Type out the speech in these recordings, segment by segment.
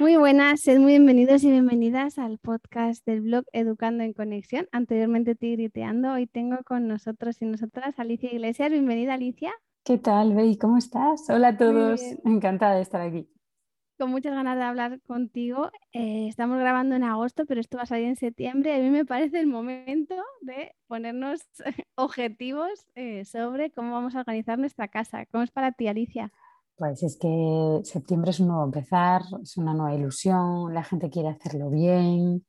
Muy buenas, sed muy bienvenidos y bienvenidas al podcast del blog Educando en Conexión, anteriormente Tigriteando. Hoy tengo con nosotros y nosotras Alicia Iglesias. Bienvenida, Alicia. ¿Qué tal, Bey? ¿Cómo estás? Hola a todos. Encantada de estar aquí. Con muchas ganas de hablar contigo. Eh, estamos grabando en agosto, pero esto va a salir en septiembre. A mí me parece el momento de ponernos objetivos eh, sobre cómo vamos a organizar nuestra casa. ¿Cómo es para ti, Alicia? Pues es que septiembre es un nuevo empezar, es una nueva ilusión, la gente quiere hacerlo bien.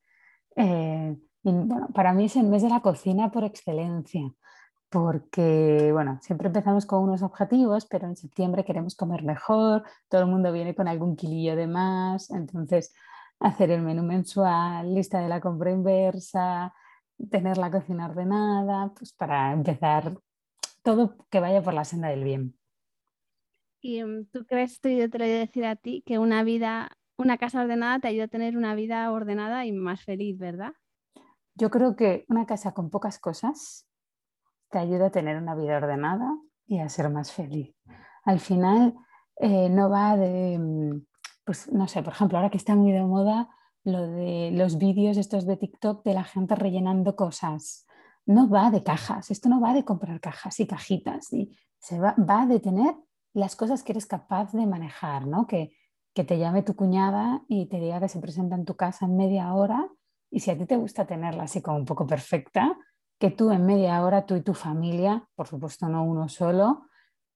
Eh, para mí es el mes de la cocina por excelencia, porque bueno, siempre empezamos con unos objetivos, pero en septiembre queremos comer mejor, todo el mundo viene con algún kilillo de más, entonces hacer el menú mensual, lista de la compra inversa, tener la cocina ordenada, pues para empezar todo que vaya por la senda del bien. ¿Y mm, tú crees, esto yo te lo voy a decir a ti, que una vida, una casa ordenada te ayuda a tener una vida ordenada y más feliz, ¿verdad? Yo creo que una casa con pocas cosas te ayuda a tener una vida ordenada y a ser más feliz. Al final eh, no va de, mm, pues no sé, por ejemplo, ahora que está muy de moda lo de los vídeos estos de TikTok de la gente rellenando cosas. No va de cajas, esto no va de comprar cajas y cajitas, y se va, va de tener las cosas que eres capaz de manejar, ¿no? Que, que te llame tu cuñada y te diga que se presenta en tu casa en media hora y si a ti te gusta tenerla así como un poco perfecta, que tú en media hora, tú y tu familia, por supuesto no uno solo,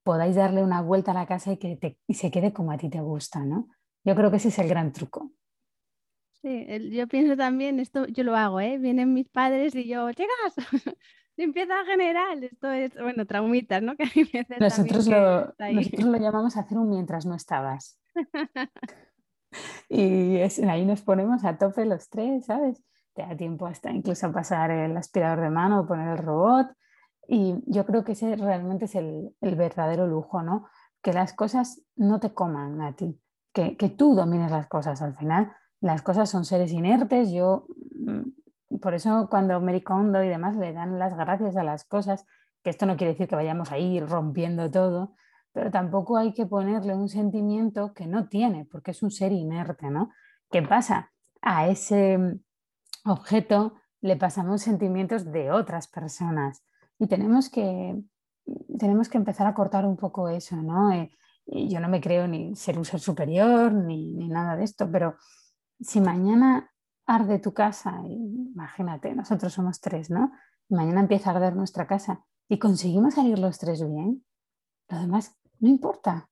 podáis darle una vuelta a la casa y que te, y se quede como a ti te gusta, ¿no? Yo creo que ese es el gran truco. Sí, yo pienso también, esto yo lo hago, ¿eh? Vienen mis padres y yo, chicas, limpieza general. Esto es, bueno, traumitas, ¿no? Que nosotros, lo, nosotros lo llamamos hacer un mientras no estabas. y ahí nos ponemos a tope los tres, ¿sabes? Te da tiempo hasta incluso pasar el aspirador de mano o poner el robot. Y yo creo que ese realmente es el, el verdadero lujo, ¿no? Que las cosas no te coman a ti, que, que tú domines las cosas. Al final, las cosas son seres inertes. Yo mm, por eso cuando Mericondo y demás le dan las gracias a las cosas, que esto no quiere decir que vayamos a ir rompiendo todo, pero tampoco hay que ponerle un sentimiento que no tiene, porque es un ser inerte, ¿no? ¿Qué pasa? A ese objeto le pasamos sentimientos de otras personas y tenemos que, tenemos que empezar a cortar un poco eso, ¿no? Eh, yo no me creo ni ser un ser superior ni, ni nada de esto, pero si mañana arde tu casa, imagínate, nosotros somos tres, ¿no? mañana empieza a arder nuestra casa y conseguimos salir los tres bien, lo demás no importa.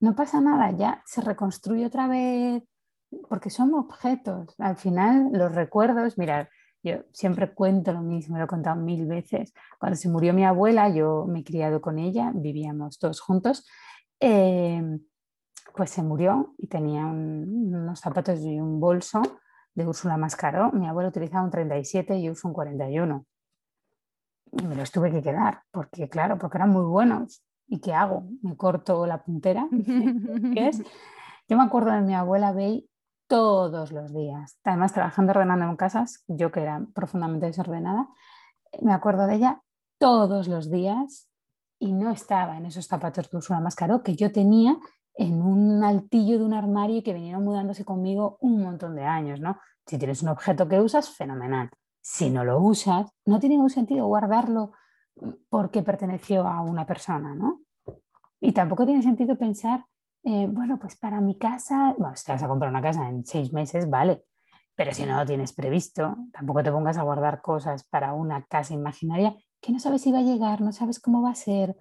No pasa nada, ya se reconstruye otra vez, porque son objetos. Al final, los recuerdos, mirad, yo siempre cuento lo mismo, lo he contado mil veces. Cuando se murió mi abuela, yo me he criado con ella, vivíamos todos juntos. Eh, pues se murió y tenía unos zapatos y un bolso de Úrsula Mascaró. Mi abuelo utilizaba un 37 y yo uso un 41. Y me los tuve que quedar, porque claro, porque eran muy buenos. ¿Y qué hago? ¿Me corto la puntera? ¿Qué es? Yo me acuerdo de mi abuela Bey todos los días. Además, trabajando ordenando en casas, yo que era profundamente desordenada, me acuerdo de ella todos los días y no estaba en esos zapatos de Úrsula Mascaró que yo tenía en un altillo de un armario que vinieron mudándose conmigo un montón de años, ¿no? Si tienes un objeto que usas, fenomenal. Si no lo usas, no tiene ningún sentido guardarlo porque perteneció a una persona, ¿no? Y tampoco tiene sentido pensar, eh, bueno, pues para mi casa, si te vas a comprar una casa en seis meses, vale, pero si no lo tienes previsto, tampoco te pongas a guardar cosas para una casa imaginaria que no sabes si va a llegar, no sabes cómo va a ser.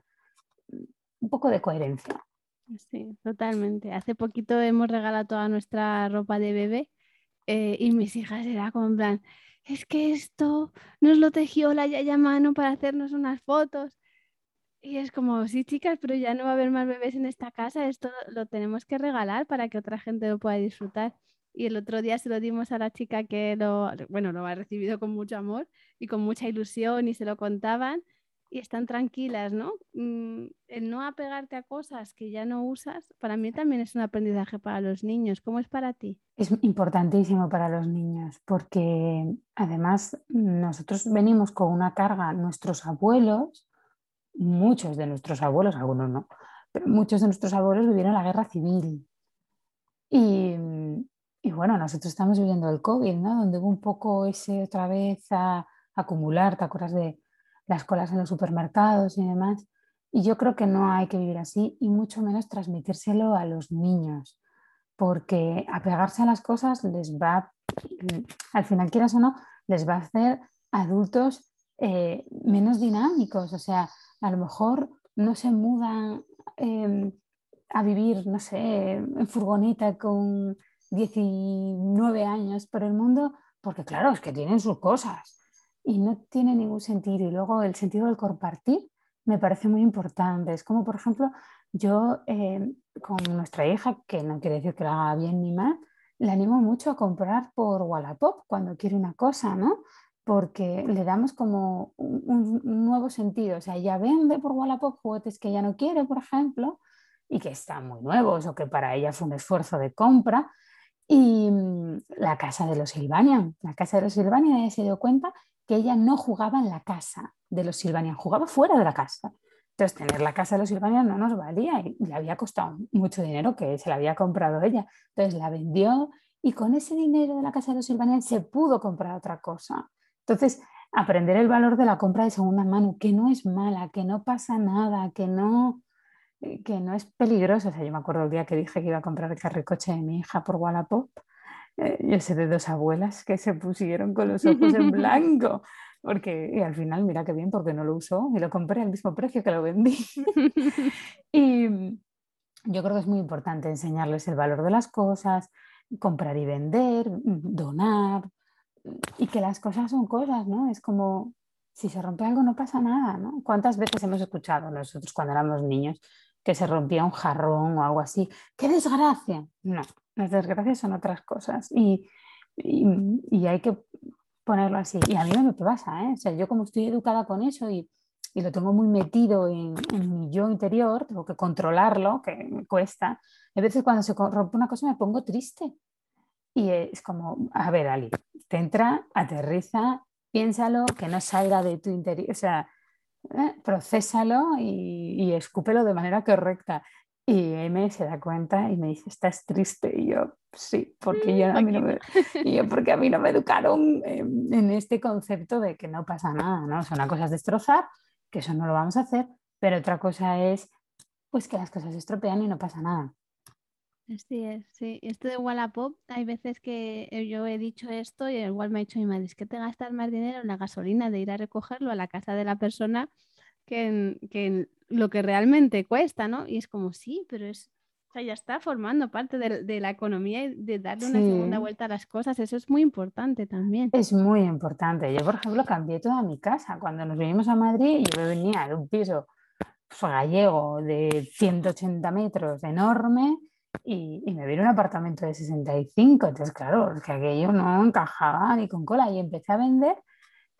Un poco de coherencia. Sí, totalmente. Hace poquito hemos regalado toda nuestra ropa de bebé eh, y mis hijas era como en plan, es que esto nos lo tejió la yaya mano para hacernos unas fotos. Y es como, sí, chicas, pero ya no va a haber más bebés en esta casa, esto lo tenemos que regalar para que otra gente lo pueda disfrutar. Y el otro día se lo dimos a la chica que lo, bueno, lo ha recibido con mucho amor y con mucha ilusión y se lo contaban y están tranquilas, ¿no? Mm, el no apegarte a cosas que ya no usas, para mí también es un aprendizaje para los niños. ¿Cómo es para ti? Es importantísimo para los niños porque además nosotros venimos con una carga, nuestros abuelos, muchos de nuestros abuelos, algunos no, pero muchos de nuestros abuelos vivieron la guerra civil. Y, y, bueno, nosotros estamos viviendo el COVID, ¿no? Donde hubo un poco ese otra vez a, acumular, ¿te acuerdas de las colas en los supermercados y demás? Y yo creo que no hay que vivir así y mucho menos transmitírselo a los niños, porque apegarse a las cosas les va, al final quieras o no, les va a hacer adultos eh, menos dinámicos, o sea, a lo mejor no se mudan em, a vivir, no sé, en furgoneta con 19 años por el mundo, porque claro, es que tienen sus cosas y no tiene ningún sentido. Y luego el sentido del compartir me parece muy importante. Es como, por ejemplo, yo em, con nuestra hija, que no quiere decir que la haga bien ni mal, le animo mucho a comprar por Wallapop cuando quiere una cosa, ¿no? Porque le damos como un, nuevo sentido. O sea, ella vende por Wallapop juguetes que ella no quiere, por ejemplo, y que están muy nuevos o que para ella fue un esfuerzo de compra. Y mm, la casa de los Silvanian, la casa de los Silvanian, ella se dio cuenta que ella no jugaba en la casa de los Silvanian, jugaba fuera de la casa. Entonces, tener la casa de los Silvanian no nos valía y le había costado mucho dinero que se la había comprado ella. Entonces, la vendió y con ese dinero de la casa de los Silvanian se pudo comprar otra cosa. Entonces, aprender el valor de la compra de segunda mano, que no es mala, que no pasa nada, que no, que no es peligroso. O sea, yo me acuerdo el día que dije que iba a comprar el carricoche de mi hija por Wallapop. Eh, yo sé de dos abuelas que se pusieron con los ojos en blanco porque y al final, mira qué bien, porque no lo usó y lo compré al mismo precio que lo vendí. y yo creo que es muy importante enseñarles el valor de las cosas, comprar y vender, donar, y que las cosas son cosas, ¿no? Es como, si se rompe algo no pasa nada, ¿no? ¿Cuántas veces hemos escuchado nosotros cuando éramos niños que se rompía un jarrón o algo así? ¡Qué desgracia! No, las desgracias son otras cosas y, y hay que ponerlo así. Y a mí no me pasa, ¿eh? O sea, yo como estoy educada con eso y, y lo tengo muy metido en, en, mi yo interior, tengo que controlarlo, que me cuesta. A veces cuando se rompe una cosa me pongo triste. Y es como, a ver, Ali, te entra, aterriza, piénsalo, que no salga de tu interior, o sea, ¿eh? procésalo y, y escúpelo de manera correcta. Y M se da cuenta y me dice, ¿estás triste? Y yo, sí, porque, yo, a, mí no me, yo, porque a mí no me educaron en, este concepto de que no pasa nada, ¿no? O sea, una cosa es destrozar, que eso no lo vamos a hacer, pero otra cosa es, pues que las cosas se estropean y no pasa nada. Así es, sí. Esto de Wallapop, hay veces que yo he dicho esto y igual me ha dicho mi madre, es que te gastas más dinero en la gasolina de ir a recogerlo a la casa de la persona que en, que lo que realmente cuesta, ¿no? Y es como, sí, pero es, o sea, ya está formando parte de, la economía y de darle una segunda vuelta a las cosas. Eso es muy importante también. Es muy importante. Yo, por ejemplo, cambié toda mi casa. Cuando nos vinimos a Madrid, yo venía de un piso gallego de 180 metros enorme y, y, me vino un apartamento de 65. Entonces, claro, es que aquello no encajaba ni con cola. Y empecé a vender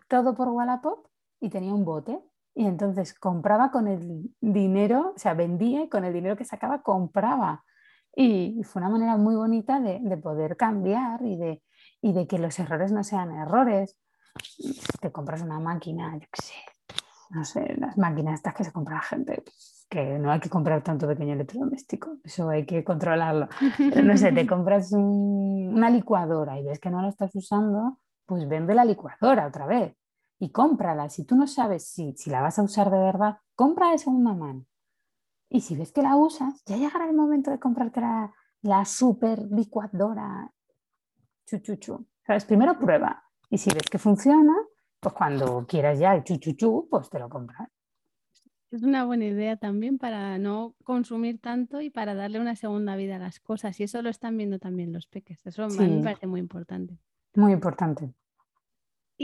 todo por Wallapop y tenía un bote y entonces compraba con el dinero, o sea, vendía y con el dinero que sacaba compraba. Y fue una manera muy bonita de, de poder cambiar y de, y de, que los errores no sean errores. Te compras una máquina, yo qué sé, no sé, las máquinas estas que se compra la gente, que no hay que comprar tanto pequeño electrodoméstico, eso hay que controlarlo. Pero no sé, te compras una licuadora y ves que no la estás usando, pues vende la licuadora otra vez y cómprala. Si tú no sabes si, si la vas a usar de verdad, compra de segunda mano. Y si ves que la usas, ya llegará el momento de comprarte la, la super licuadora. Chuchuchu. ¿Sabes? Primero prueba. Y si ves que funciona, pues cuando quieras ya el chuchuchu, pues te lo compras. Es una buena idea también para no consumir tanto y para darle una segunda vida a las cosas. Y eso lo están viendo también los peques. Eso me parece muy importante. Muy importante.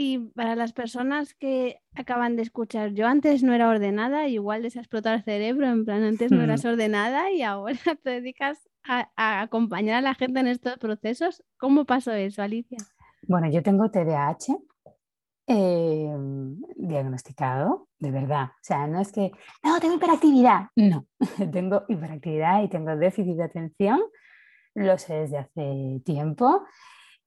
Y para las personas que acaban de escuchar, yo antes no era ordenada, igual les ha explotado el cerebro, en plan, antes no eras ordenada y ahora te dedicas a, acompañar a la gente en estos procesos. ¿Cómo pasó eso, Alicia? Bueno, yo tengo TDAH em, diagnosticado, de verdad. O sea, no es que, no, tengo hiperactividad. No, tengo hiperactividad y tengo déficit de atención. Lo sé desde hace tiempo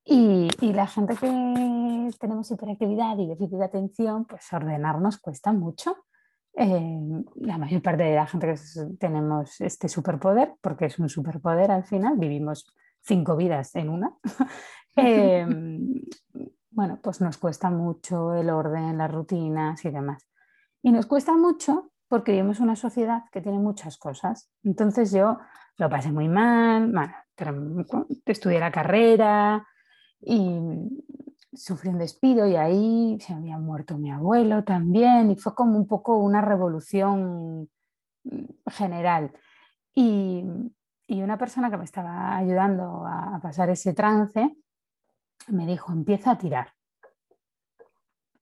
y, y, la gente que tenemos hiperactividad y déficit de atención, pues ordenarnos cuesta mucho. Eh, la mayor parte de la gente que tenemos este superpoder, porque es un superpoder al final, vivimos cinco vidas en una, em, bueno, pues nos cuesta mucho el orden, las rutinas y demás. Y nos cuesta mucho porque vivimos una sociedad que tiene muchas cosas. Entonces yo lo pasé muy mal, bueno, estudié la carrera y sufrí un despido y ahí se había muerto mi abuelo también y fue como un poco una revolución mm, general. Y, y una persona que me estaba ayudando a, pasar ese trance me dijo, empieza a tirar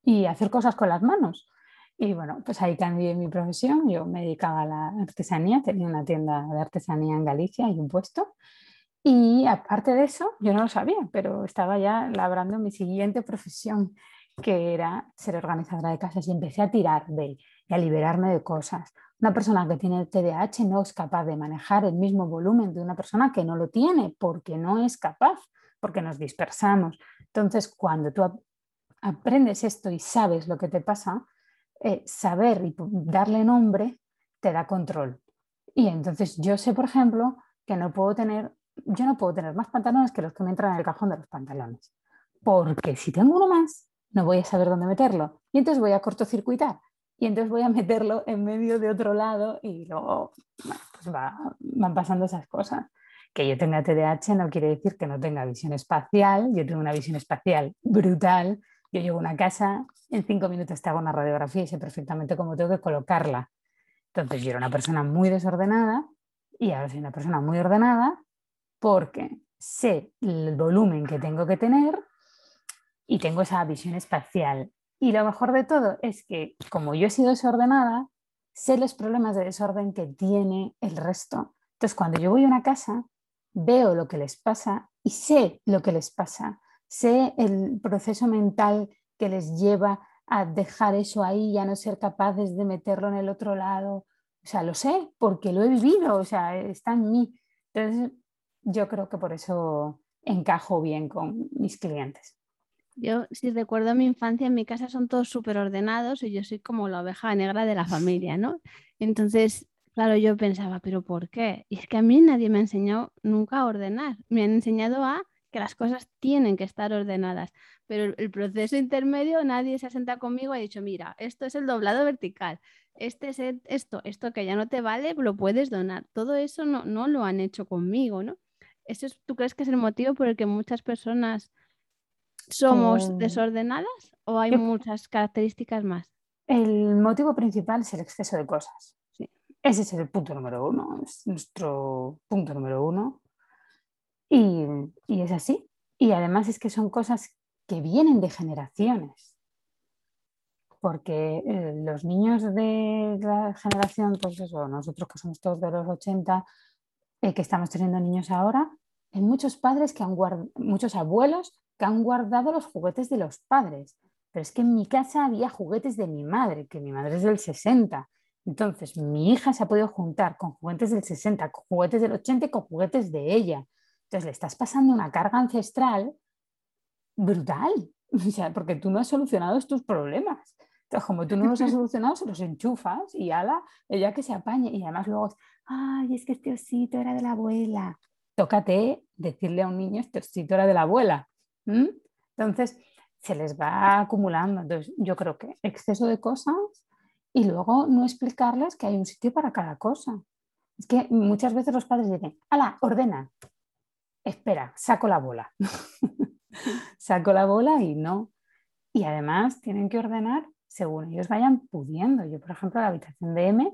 y hacer cosas con las manos. Y bueno, pues ahí cambié mi profesión. Yo me dedicaba a la artesanía, tenía una tienda de artesanía en Galicia y un puesto. Y aparte de eso, yo no lo sabía, pero estaba ya labrando mi siguiente profesión, que era ser organizadora de casas. Y empecé a tirar de y a liberarme de cosas. Una persona que tiene TDAH no es capaz de manejar el mismo volumen de una persona que no lo tiene porque no es capaz, porque nos dispersamos. Entonces, cuando tú aprendes esto y sabes lo que te pasa, eh, saber y darle nombre te da control. Y entonces yo sé, por ejemplo, que no puedo tener, yo no puedo tener más pantalones que los que me entran en el cajón de los pantalones. Porque si tengo uno más, no voy a saber dónde meterlo. Y entonces voy a cortocircuitar y entonces voy a meterlo en medio de otro lado y luego pues van pasando esas cosas. Que yo tenga TDAH no quiere decir que no tenga visión espacial, yo tengo una visión espacial brutal, yo llego a una casa, en cinco minutos te hago una radiografía y sé perfectamente cómo tengo que colocarla. Entonces yo era una persona muy desordenada y ahora soy una persona muy ordenada porque sé el volumen que tengo que tener y tengo esa visión espacial y lo mejor de todo es que como yo he sido desordenada, sé los problemas de desorden que tiene el resto. Entonces, cuando yo voy a una casa, veo lo que les pasa y sé lo que les pasa. Sé el proceso mental que les lleva a dejar eso ahí y a no ser capaces de meterlo en el otro lado. O sea, lo sé porque lo he vivido, o sea, está en mí. Entonces, yo creo que por eso encajo bien con mis clientes. Yo, si recuerdo mi infancia, en mi casa son todos súper ordenados y yo soy como la oveja negra de la familia, ¿no? Entonces, claro, yo pensaba, ¿pero por qué? Y es que a mí nadie me ha enseñado nunca a ordenar. Me han enseñado a que las cosas tienen que estar ordenadas, pero el proceso intermedio nadie se ha sentado conmigo y ha dicho, mira, esto es el doblado vertical, este es esto, esto que ya no te vale, lo puedes donar. Todo eso no, no lo han hecho conmigo, ¿no? ¿Eso ¿Tú crees que es el motivo por el que muchas personas ¿Somos desordenadas o hay muchas características más? El motivo principal es el exceso de cosas. Ese es el punto número uno, es nuestro punto número uno. Y, es así. Y además es que son cosas que vienen de generaciones. Porque eh, los niños de la generación, pues eso, nosotros que somos todos de los 80, que estamos teniendo niños ahora, hay muchos padres que han guardado, muchos abuelos que han guardado los juguetes de los padres. Pero es que en mi casa había juguetes de mi madre, que mi madre es del 60. Entonces, mi hija se ha podido juntar con juguetes del 60, con juguetes del 80 y con juguetes de ella. Entonces, le estás pasando una carga ancestral brutal, o sea, porque tú no has solucionado estos problemas. Entonces, como tú no los has solucionado, se los enchufas y ala, ella que se apañe. Y además luego, ay, es que este osito era de la abuela. Tócate decirle a un niño, este osito era de la abuela. Entonces, se les va acumulando. Entonces, yo creo que exceso de cosas y luego no explicarles que hay un sitio para cada cosa. Es que muchas veces los padres dicen, ala, ordena. Espera, saco la bola. saco la bola y no. Y además tienen que ordenar según ellos vayan pudiendo. Yo, por ejemplo, la habitación de M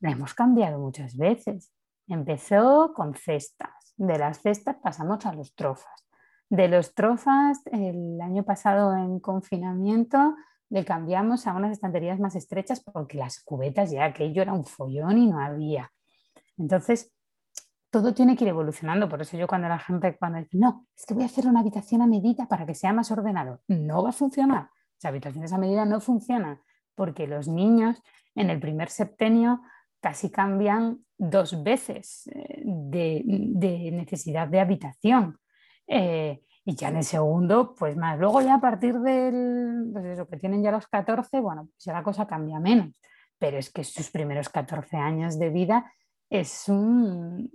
la hemos cambiado muchas veces. Empezó con cestas. De las cestas pasamos a los trofas de los trofas, el año pasado en confinamiento le cambiamos a unas estanterías más estrechas porque las cubetas ya aquello era un follón y no había. Entonces, todo tiene que ir evolucionando. Por eso yo cuando la gente cuando dice, no, es que voy a hacer una habitación a medida para que sea más ordenado, no va a funcionar. Las habitaciones a medida no funcionan porque los niños en el primer septenio casi cambian dos veces eh, de necesidad de habitación. Eh, y ya en el segundo, pues más. Luego ya a partir del, pues eso, que tienen ya los 14, bueno, pues ya la cosa cambia menos. Pero es que sus primeros 14 años de vida es un,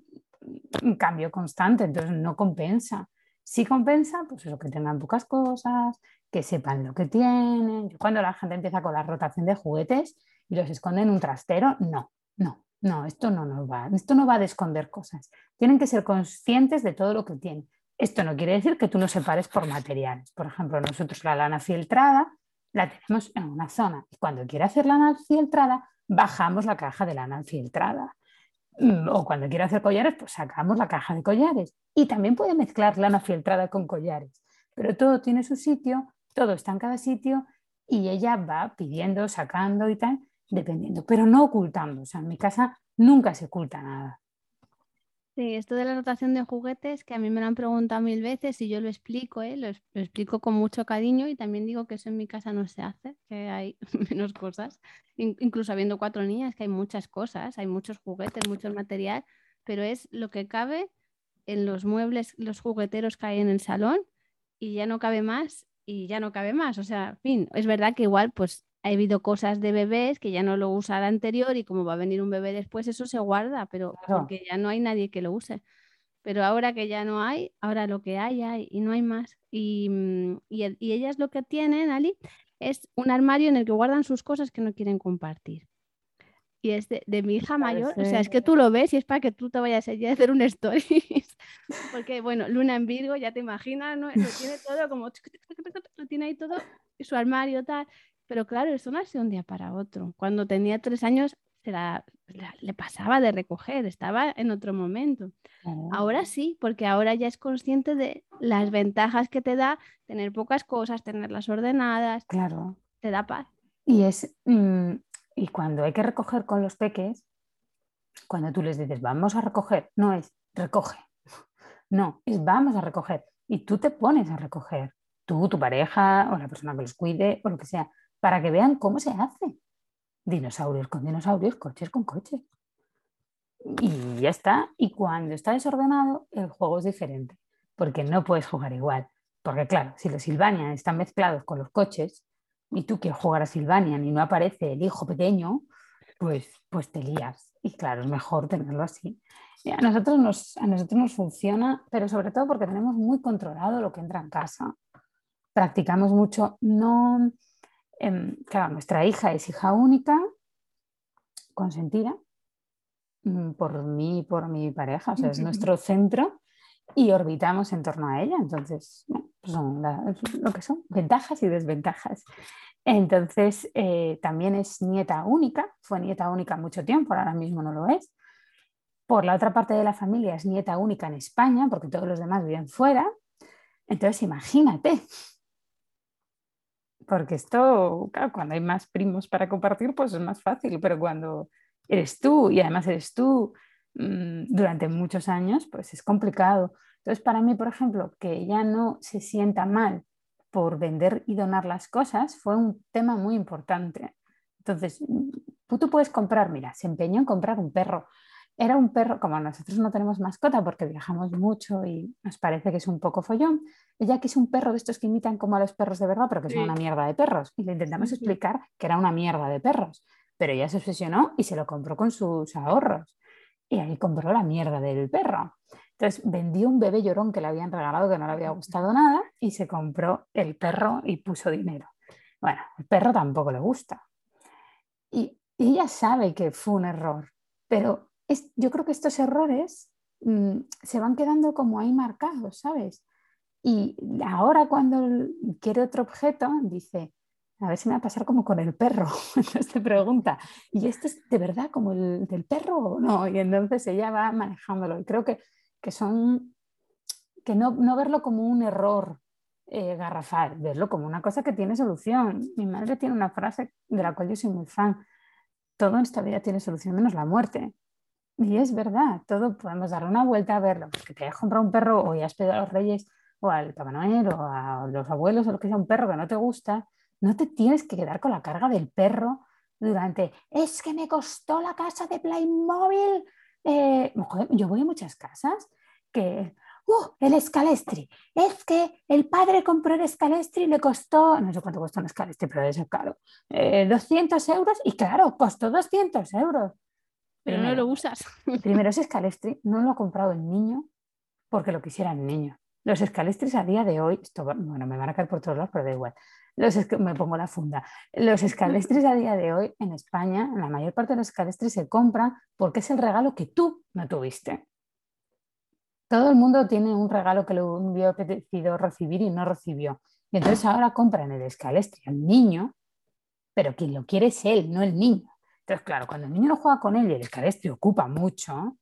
un cambio constante, entonces no compensa. Si compensa, pues eso, que tengan pocas cosas, que sepan lo que tienen. Cuando la gente empieza con la rotación de juguetes y los esconde en un trastero, no, no, no, esto no nos va, esto no va de esconder cosas. Tienen que ser conscientes de todo lo que tienen. Esto no quiere decir que tú no separes por materiales. Por ejemplo, nosotros la lana filtrada la tenemos en una zona cuando quiere hacer lana filtrada, bajamos la caja de lana filtrada. Mm, o cuando quiere hacer collares, pues sacamos la caja de collares. Y también puede mezclar lana filtrada con collares. Pero todo tiene su sitio, todo está en cada sitio y ella va pidiendo, sacando y tal, dependiendo, pero no ocultando. O sea, en mi casa nunca se oculta nada. Sí, esto de la rotación de juguetes, que a mí me lo han preguntado mil veces y yo lo explico, ¿eh? lo, explico con mucho cariño y también digo que eso en mi casa no se hace, que hay menos cosas, incluso habiendo cuatro niñas, que hay muchas cosas, hay muchos juguetes, mucho material, pero es lo que cabe en los muebles, los jugueteros que hay en el salón y ya no cabe más y ya no cabe más. O sea, fin, es verdad que igual pues ha habido cosas de bebés que ya no lo usa el anterior y como va a venir un bebé después, eso se guarda, pero porque ya no hay nadie que lo use. Pero ahora que ya no hay, ahora lo que hay, hay y no hay más. Y, mm, y, ellas lo que tienen, Ali, es un armario en el que guardan sus cosas que no quieren compartir. Y es de, mi hija mayor, o sea, es que tú lo ves y es para que tú te vayas allí a hacer un story. Porque, bueno, Luna en Virgo, ya te imaginas, ¿no? Lo tiene todo como, lo tiene ahí todo, su armario, tal. Pero claro, eso no ha sido un día para otro. Cuando tenía tres años se le pasaba de recoger, estaba en otro momento. Ahora sí, porque ahora ya es consciente de las ventajas que te da tener pocas cosas, tenerlas ordenadas. Claro. Te da paz. Y es mm, y cuando hay que recoger con los peques, cuando tú les dices vamos a recoger, no es recoge. No, es vamos a recoger. Y tú te pones a recoger. Tú, tu pareja o la persona que los cuide o lo que sea para que vean cómo se hace. Dinosaurios con dinosaurios, coches con coches. Y ya está. Y cuando está desordenado, el juego es diferente, porque no puedes jugar igual. Porque claro, si los Silvanian están mezclados con los coches y tú quieres jugar a Silvanian y no aparece el hijo pequeño, pues, pues te lías. Y claro, es mejor tenerlo así. a, nosotros nos, a nosotros nos funciona, pero sobre todo porque tenemos muy controlado lo que entra en casa. Practicamos mucho, no Em, claro, nuestra hija es hija única, consentida mm, por mí y por mi pareja, o sea, es nuestro centro y orbitamos en torno a ella. Entonces, pues son lo que son, ventajas y desventajas. Entonces, eh, también es nieta única, fue nieta única mucho tiempo, ahora mismo no lo es. Por la otra parte de la familia es nieta única en España, porque todos los demás viven fuera. Entonces, imagínate, porque esto, claro, cuando hay más primos para compartir, pues es más fácil, pero cuando eres tú y además eres tú mm, durante muchos años, pues es complicado. Entonces, para mí, por ejemplo, que ella no se sienta mal por vender y donar las cosas fue un tema muy importante. Entonces, tú puedes comprar, mira, se empeñó en comprar un perro era un perro, como nosotros no tenemos mascota porque viajamos mucho y nos parece que es un poco follón, ella quiso un perro de estos que imitan como a los perros de verdad, pero que son una mierda de perros. Y le intentamos explicar que era una mierda de perros, pero ella se obsesionó y se lo compró con sus ahorros. Y ahí compró la mierda del perro. Entonces vendió un bebé llorón que le habían regalado que no le había gustado nada y se compró el perro y puso dinero. Bueno, el perro tampoco le gusta. Y ella sabe que fue un error, pero yo creo que estos errores mm, se van quedando como ahí marcados, ¿sabes? Y ahora cuando quiere otro objeto, dice, a ver si me va a pasar como con el perro. Entonces te pregunta, ¿y esto es de verdad como el del perro o no? Y entonces ella va manejándolo. Y creo que, que son, que no, no, verlo como un error eh, garrafal, verlo como una cosa que tiene solución. Mi madre tiene una frase de la cual yo soy muy fan. Todo en esta vida tiene solución menos la muerte. Y es verdad, todo podemos dar una vuelta a verlo, porque te hayas comprado un perro o hayas pedido a los reyes o al Papá Noel o a los abuelos o lo que sea un perro que no te gusta, no te tienes que quedar con la carga del perro durante, es que me costó la casa de Playmobil. Eh, yo voy a muchas casas que, ¡uh! El escalestri. Es que el padre compró el escalestri y le costó, no sé cuánto costó un escalestri, pero es caro, 200 eh, euros y claro, costó 200 euros. Pero no lo usas. Primero, ese escalestri no lo ha comprado el niño porque lo quisiera el niño. Los escalestris a día de hoy, esto, bueno, me van a caer por todos lados, pero da igual. Los me pongo la funda. Los escalestris a día de hoy en España, la mayor parte de los escalestris se compran porque es el regalo que tú no tuviste. Todo el mundo tiene un regalo que le hubiera apetecido recibir y no recibió. Y entonces ahora compran el escalestri al niño, pero quien lo quiere es él, no el niño. Entonces, claro, cuando el niño no juega con él y el escalestri ocupa mucho,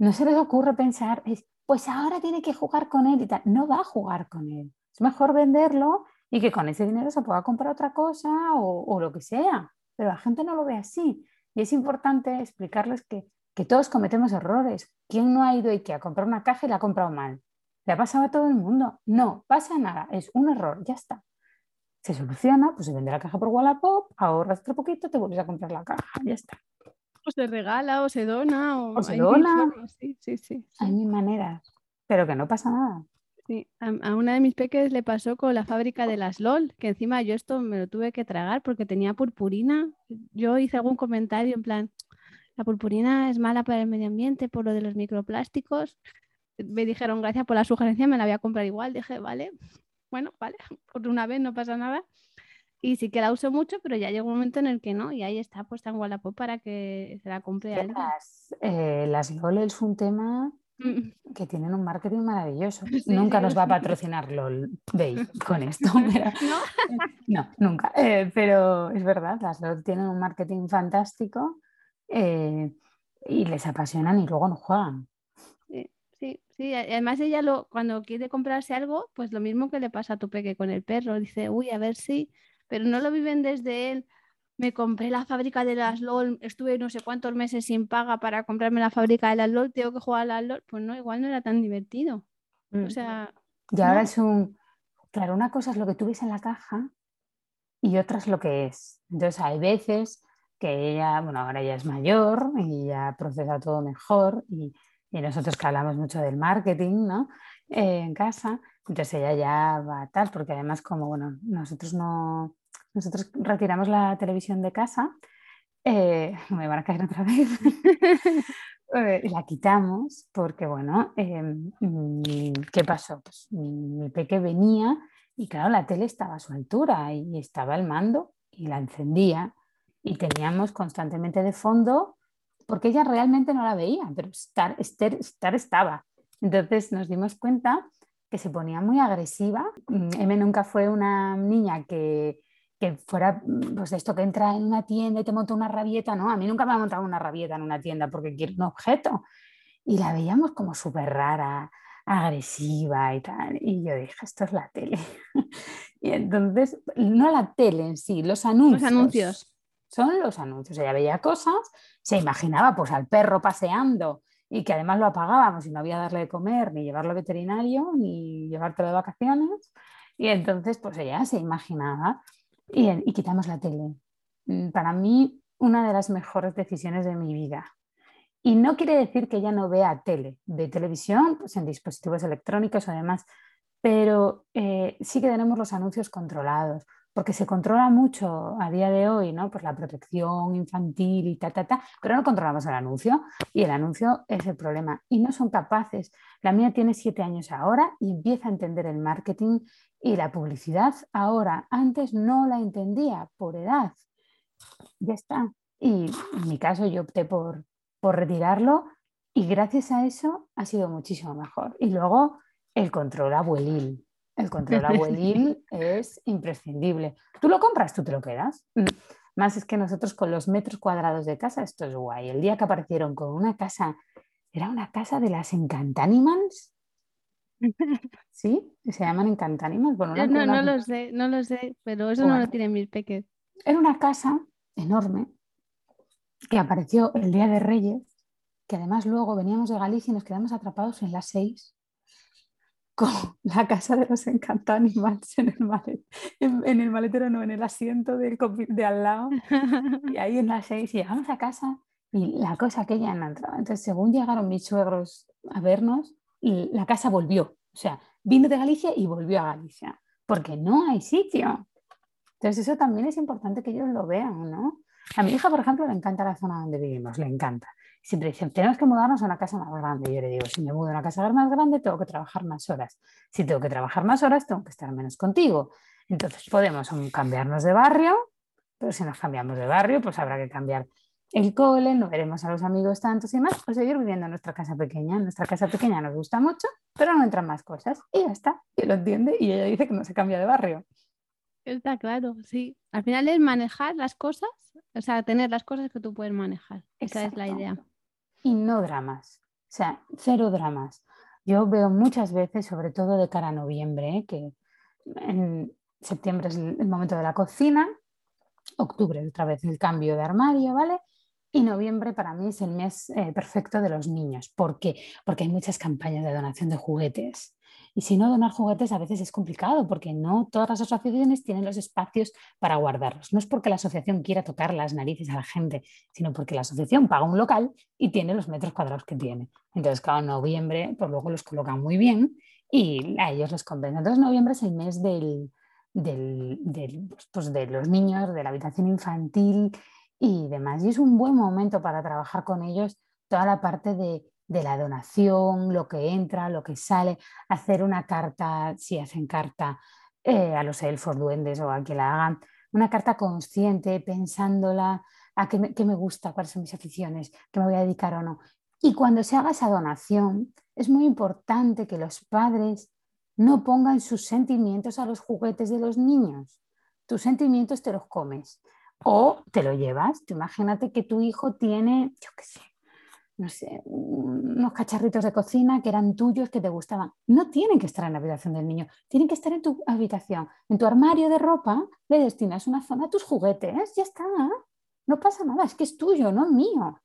no se les ocurre pensar, pues ahora tiene que jugar con él y tal. No va a jugar con él. Es mejor venderlo y que con ese dinero se pueda comprar otra cosa o, lo que sea. Pero la gente no lo ve así. Y es importante explicarles que, que todos cometemos errores. ¿Quién no ha ido y que a comprar una caja y la ha comprado mal? ¿Le ha pasado a todo el mundo? No, pasa nada, es un error, ya está. Se soluciona, pues se vende la caja por Wallapop, ahorras otro poquito, te vuelves a comprar la caja, ya está. O se regala, o se dona, o, se dona. Sí, sí, sí, Hay mil maneras, pero que no pasa nada. Sí, a, una de mis peques le pasó con la fábrica de las LOL, que encima yo esto me lo tuve que tragar porque tenía purpurina. Yo hice algún comentario en plan, la purpurina es mala para el medio ambiente por lo de los microplásticos. Me dijeron, gracias por la sugerencia, me la voy a comprar igual. Dije, vale, bueno, vale, por una vez no pasa nada. Y sí que la uso mucho, pero ya llega un momento en el que no, y ahí está puesta en Wallapop para que se la compre alguien. Las, eh, las LOL es un tema. Que tienen un marketing maravilloso. nunca nos va a patrocinar LOL con esto. ¿No? nunca. Eh, pero es verdad, las LOL tienen un marketing fantástico eh, y les apasionan y luego no juegan. Sí, sí, sí. Además ella lo, cuando quiere comprarse algo, pues lo mismo que le pasa a tu peque con el perro. Dice, uy, a ver si pero no lo viven desde él. Me compré la fábrica de las LOL, estuve no sé cuántos meses sin paga para comprarme la fábrica de las LOL, tengo que jugar a las LOL. Pues no, igual no era tan divertido. O mm. sea. Y ahora es un. Claro, una cosa es lo que tú ves en la caja y otra es lo que es. Entonces hay veces que ella, bueno, ahora ya es mayor y ya procesa todo mejor y, y nosotros que hablamos mucho del marketing, ¿no? Eh, en casa, entonces ella ya va tal, porque además como, bueno, nosotros no, nosotros retiramos la televisión de casa, eh, me van a caer otra vez, eh, la quitamos porque, bueno, mm, ¿qué pasó? Pues mi peque venía y claro, la tele estaba a su altura y estaba el mando y la encendía y teníamos constantemente de fondo, porque ella realmente no la veía, pero estar, estar estaba. Entonces nos dimos cuenta que se ponía muy agresiva. Mm, M nunca fue una niña que, que fuera, mm, pues esto que entra en una tienda y te monta una rabieta, no, a mí nunca me ha montado una rabieta en una tienda porque quiere un objeto. Y la veíamos como súper rara, agresiva y tal. Y yo dije, esto es la tele. y entonces, no la tele en sí, los anuncios. Los anuncios. Son los anuncios. Ella veía cosas, se imaginaba pues al perro paseando y que además lo apagábamos y no había darle de comer, ni llevarlo al veterinario, ni llevártelo de vacaciones. Y entonces, pues ella se imaginaba y, quitamos la tele. Mm, para mí, una de las mejores decisiones de mi vida. Y no quiere decir que ella no vea tele, de televisión, pues en dispositivos electrónicos o demás, pero eh, sí que tenemos los anuncios controlados porque se controla mucho a día de hoy, ¿no? Pues la protección infantil y ta, ta, ta, pero no controlamos el anuncio y el anuncio es el problema y no son capaces. La mía tiene siete años ahora y empieza a entender el marketing y la publicidad ahora. Antes no la entendía por edad. Ya está. Y en mi caso yo opté por, por retirarlo y gracias a eso ha sido muchísimo mejor. Y luego el control abuelil el control abuelil es imprescindible. Tú lo compras, tú te lo quedas. Mm. Más es que nosotros con los metros cuadrados de casa, esto es guay. El día que aparecieron con una casa, era una casa de las Encantanimals. ¿Sí? ¿Se llaman Encantanimals? Bueno, no, no, lo sé, no lo sé, pero eso no lo tienen mis peques. Era una casa enorme que apareció el día de Reyes, que además luego veníamos de Galicia y nos quedamos atrapados en las seis la casa de los encantanimals en el, maletero, en, el maletero, no, en el asiento del, de al lado. Y ahí en las seis llegamos a casa y la cosa que ya no entrado. Entonces, según llegaron mis suegros a vernos, la casa volvió. O sea, vino de Galicia y volvió a Galicia, porque no hay sitio. Entonces eso también es importante que ellos lo vean, ¿no? A mi hija, por ejemplo, le encanta la zona donde vivimos, le encanta. Siempre dicen, tenemos que mudarnos a una casa más grande. Yo le digo, si me mudo a una casa más grande, tengo que trabajar más horas. Si tengo que trabajar más horas, tengo que estar menos contigo. Entonces podemos cambiarnos de barrio, pero si nos cambiamos de barrio, pues habrá que cambiar el cole, no veremos a los amigos tantos y más, pues seguir viviendo en nuestra casa pequeña. En nuestra casa pequeña nos gusta mucho, pero no entran más cosas. Y ya está, y lo entiende y ella dice que no se cambia de barrio. Está claro, sí. Al final es manejar las cosas, o sea, tener las cosas que tú puedes manejar. Esa es la idea. Y no dramas, o sea, cero dramas. Yo veo muchas veces, sobre todo de cara a noviembre, que en septiembre es el momento de la cocina, octubre otra vez el cambio de armario, ¿vale? Y noviembre para mí es el mes eh, perfecto de los niños. ¿Por qué? Porque hay muchas campañas de donación de juguetes. Y si no, donar juguetes a veces es complicado porque no todas las asociaciones tienen los espacios para guardarlos. No es porque la asociación quiera tocar las narices a la gente, sino porque la asociación paga un local y tiene los metros cuadrados que tiene. Entonces, cada noviembre, pues luego los colocan muy bien y a ellos les compensa. Entonces, noviembre es el mes del, pues de los niños, de la habitación infantil y demás. Y es un buen momento para trabajar con ellos toda la parte de, la donación, lo que entra, lo que sale, hacer una carta, si hacen carta eh, a los elfos, duendes o a quien la hagan, una carta consciente, pensándola, a qué me, qué me gusta, cuáles son mis aficiones, qué me voy a dedicar o no. Y cuando se haga esa donación, es muy importante que los padres no pongan sus sentimientos a los juguetes de los niños. Tus sentimientos te los comes o te lo llevas. imagínate que tu hijo tiene, yo qué sé, no sé, unos cacharritos de cocina que eran tuyos, que te gustaban. No tienen que estar en la habitación del niño, tienen que estar en tu habitación. En tu armario de ropa le destinas una zona a tus juguetes, ya está. No pasa nada, es que es tuyo, no mío.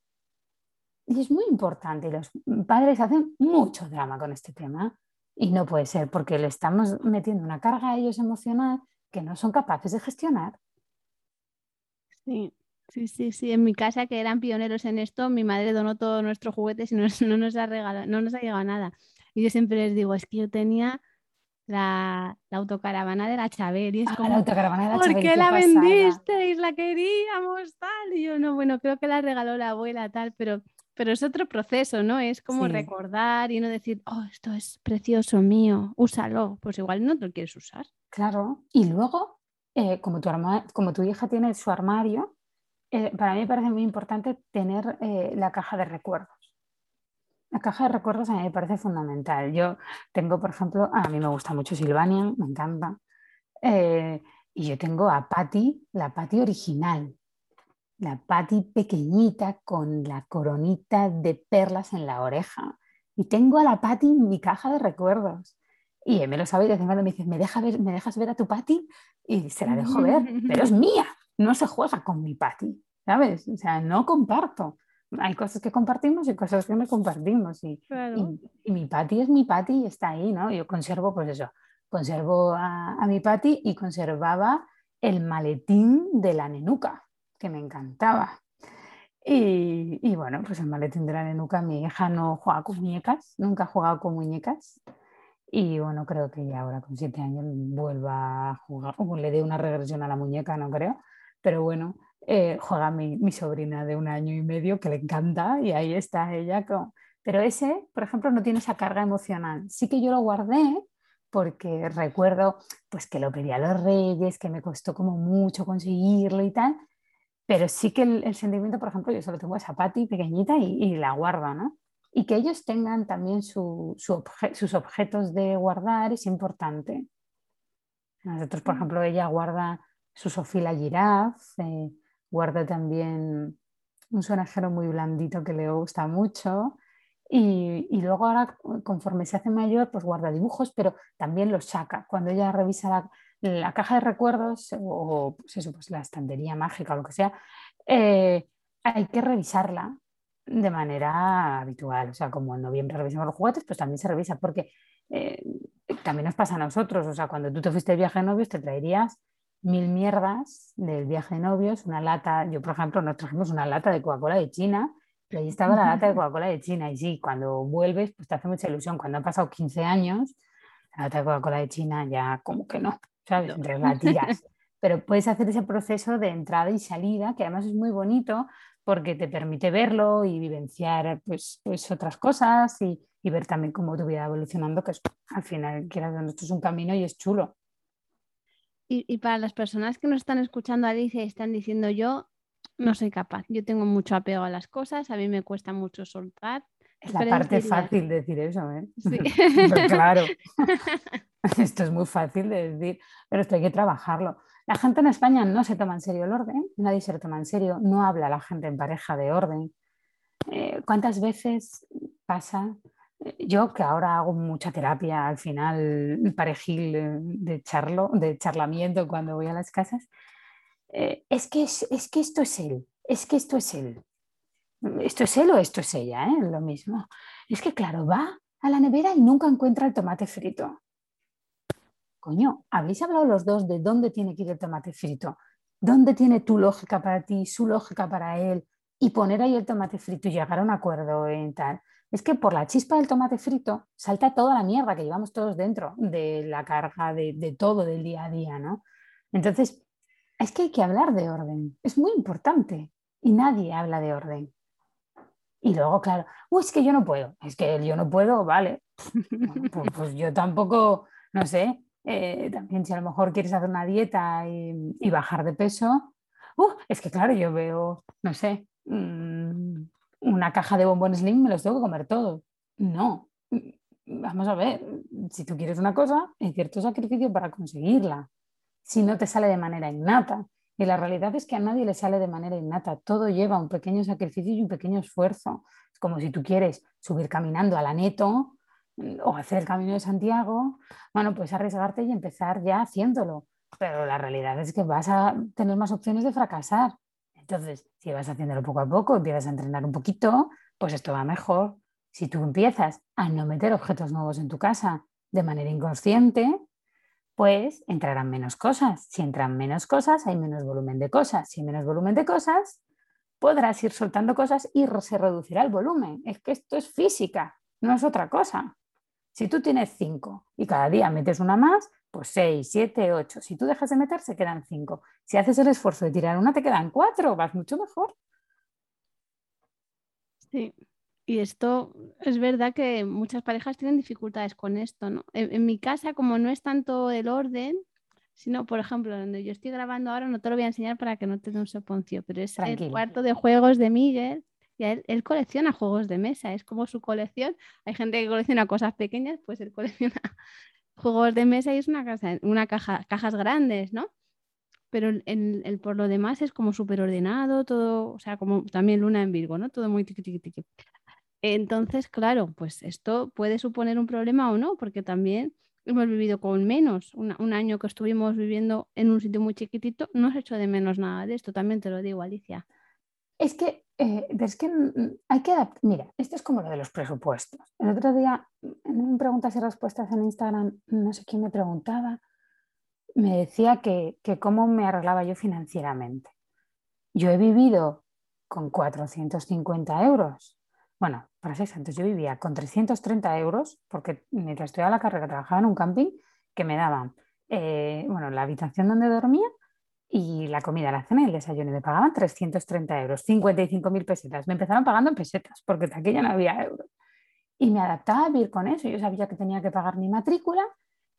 Y es muy importante. Los padres hacen mucho drama con este tema. Y no puede ser porque le estamos metiendo una carga a ellos emocional que no son capaces de gestionar. Sí, sí, sí, sí. En mi casa, que eran pioneros en esto, mi madre donó todos nuestros juguetes y no, nos ha regalado, no nos ha llegado nada. Y yo siempre les digo, es que yo tenía la, autocaravana de la Chabel. Y es ah, como, la autocaravana de la ¿por qué, la vendisteis? La queríamos, tal. Y yo, no, bueno, creo que la regaló la abuela, tal, pero pero es otro proceso, ¿no? Es como recordar y no decir, oh, esto es precioso mío, úsalo. Pues igual no te lo quieres usar. Claro. Y luego, eh, como, tu como tu hija tiene su armario, eh, para mí me parece muy importante tener eh, la caja de recuerdos. La caja de recuerdos a mí me parece fundamental. Yo tengo, por ejemplo, a mí me gusta mucho Silvanian, me encanta. y yo tengo a Patty, la Patty original, la Patty pequeñita con la coronita de perlas en la oreja. Y tengo a la Patty en mi caja de recuerdos. Y me lo sabe y de vez me dice, ¿me, deja ver, ¿me dejas ver a tu Patty? Y se la dejo ver, pero es mía, no se juega con mi Patty, ¿sabes? O sea, no comparto. Hay cosas que compartimos y cosas que no compartimos. Y, y, mi Patty es mi Patty y está ahí, ¿no? Yo conservo, pues eso, conservo a, a mi Patty y conservaba el maletín de la nenuca que me encantaba. Y, bueno, pues el maletín de la nenuca, mi hija no juega con muñecas, nunca ha jugado con muñecas. Y bueno, creo que ya ahora con siete años vuelva a jugar, o le dé una regresión a la muñeca, no creo. Pero bueno, eh, juega mi, mi, sobrina de un año y medio que le encanta y ahí está ella. Con... Pero ese, por ejemplo, no tiene esa carga emocional. Sí que yo lo guardé porque recuerdo pues que lo pedía a los reyes, que me costó como mucho conseguirlo y tal, pero sí que el, sentimiento, por ejemplo, yo solo tengo esa Patti pequeñita y, la guardo, ¿no? Y que ellos tengan también sus objetos de guardar es importante. Nosotros, por mm. ejemplo, ella guarda su Sofía Giraffe, eh, guarda también un sonajero muy blandito que le gusta mucho. Y, y, luego ahora, conforme se hace mayor, pues guarda dibujos, pero también los saca. Cuando ella revisa la, caja de recuerdos o pues pues la estantería mágica o lo que sea, eh, hay que revisarla de manera habitual. O sea, como en noviembre revisamos los juguetes, pues también se revisa, porque eh, también nos pasa a nosotros. O sea, cuando tú te fuiste de viaje de novios, te traerías mil mierdas del viaje de novios, una lata, yo por ejemplo, nos trajimos una lata de Coca-Cola de China, pero ahí estaba la lata de Coca-Cola de China, y sí, cuando vuelves, pues te hace mucha ilusión. Cuando han pasado 15 años, la lata de Coca-Cola de China ya como que no. ¿sabes? Entonces la tiras. pero puedes hacer ese proceso de entrada y salida, que además es muy bonito porque te permite verlo y vivenciar pues, pues otras cosas y, ver también cómo tu vida evolucionando, que es, al final, quieras esto es un camino y es chulo. Y, para las personas que nos están escuchando, Alicia, y están diciendo yo no soy capaz, yo tengo mucho apego a las cosas, a mí me cuesta mucho soltar. Es la parte fácil de decir eso, ¿eh? Sí. claro, esto es muy fácil de decir, pero esto hay que trabajarlo. La gente en España no se toma en serio el orden, nadie se lo toma en serio, no habla la gente en pareja de orden. Eh, ¿Cuántas veces pasa? Eh, yo que ahora hago mucha terapia al final, parejil eh, de charlo, de charlamiento cuando voy a las casas, es, que es, que esto es él, es que esto es él. Esto es él o esto es ella, ¿eh? lo mismo. Es que claro, va a la nevera y nunca encuentra el tomate frito coño, habéis hablado los dos de dónde tiene que ir el tomate frito, dónde tiene tu lógica para ti, su lógica para él, y poner ahí el tomate frito y llegar a un acuerdo en tal. Es que por la chispa del tomate frito salta toda la mierda que llevamos todos dentro de la carga de, todo del día a día, ¿no? Entonces, es que hay que hablar de orden, es muy importante. Y nadie habla de orden. Y luego, claro, Uy, es que yo no puedo, es que yo no puedo, vale, pues, pues, yo tampoco, no sé, eh, también si a lo mejor quieres hacer una dieta y, bajar de peso, uh, es que claro, yo veo, no sé, mm, una caja de bombones slim, me los tengo que comer todos. No, vamos a ver, si tú quieres una cosa, hay cierto sacrificio para conseguirla, si no te sale de manera innata. Y la realidad es que a nadie le sale de manera innata, todo lleva un pequeño sacrificio y un pequeño esfuerzo. Es como si tú quieres subir caminando a la neto, o hacer el camino de Santiago, bueno, pues arriesgarte y empezar ya haciéndolo. Pero la realidad es que vas a tener más opciones de fracasar. Entonces, si vas haciéndolo poco a poco, empiezas a entrenar un poquito, pues esto va mejor. Si tú empiezas a no meter objetos nuevos en tu casa de manera inconsciente, pues entrarán menos cosas. Si entran menos cosas, hay menos volumen de cosas. Si hay menos volumen de cosas, podrás ir soltando cosas y se reducirá el volumen. Es que esto es física, no es otra cosa. Si tú tienes cinco y cada día metes una más, pues seis, siete, ocho. Si tú dejas de meter, se quedan cinco. Si haces el esfuerzo de tirar una, te quedan cuatro, vas mucho mejor. Sí, y esto es verdad que muchas parejas tienen dificultades con esto, ¿no? En, mi casa, como no es tanto el orden, sino, por ejemplo, donde yo estoy grabando ahora, no te lo voy a enseñar para que no te dé un soponcio, pero es el cuarto de juegos de Miguel y él, colecciona juegos de mesa, es como su colección. Hay gente que colecciona cosas pequeñas, pues él colecciona juegos de mesa y es una, casa, una caja, cajas grandes, ¿no? Pero el, por lo demás es como súper ordenado, todo, o sea, como también Luna en Virgo, ¿no? Todo muy tiqui, tiqui, tiqui. Entonces, claro, pues esto puede suponer un problema o no, porque también hemos vivido con menos. un año que estuvimos viviendo en un sitio muy chiquitito, no se hecho de menos nada de esto, también te lo digo, Alicia. Es que eh, que hay que adaptar. Mira, esto es como lo de los presupuestos. El otro día, en preguntas y respuestas en Instagram, no sé quién me preguntaba, me decía que, que cómo me arreglaba yo financieramente. Yo he vivido con 450 euros. Bueno, para ser exactos, yo vivía con 330 euros porque mientras estudiaba la carrera trabajaba en un camping que me daban eh, bueno, la habitación donde dormía y la comida, la cena y el desayuno. me pagaban 330 euros, 55.000 pesetas. Me empezaron pagando en pesetas porque de aquella no había euros. Y me adaptaba a vivir con eso. Yo sabía que tenía que pagar mi matrícula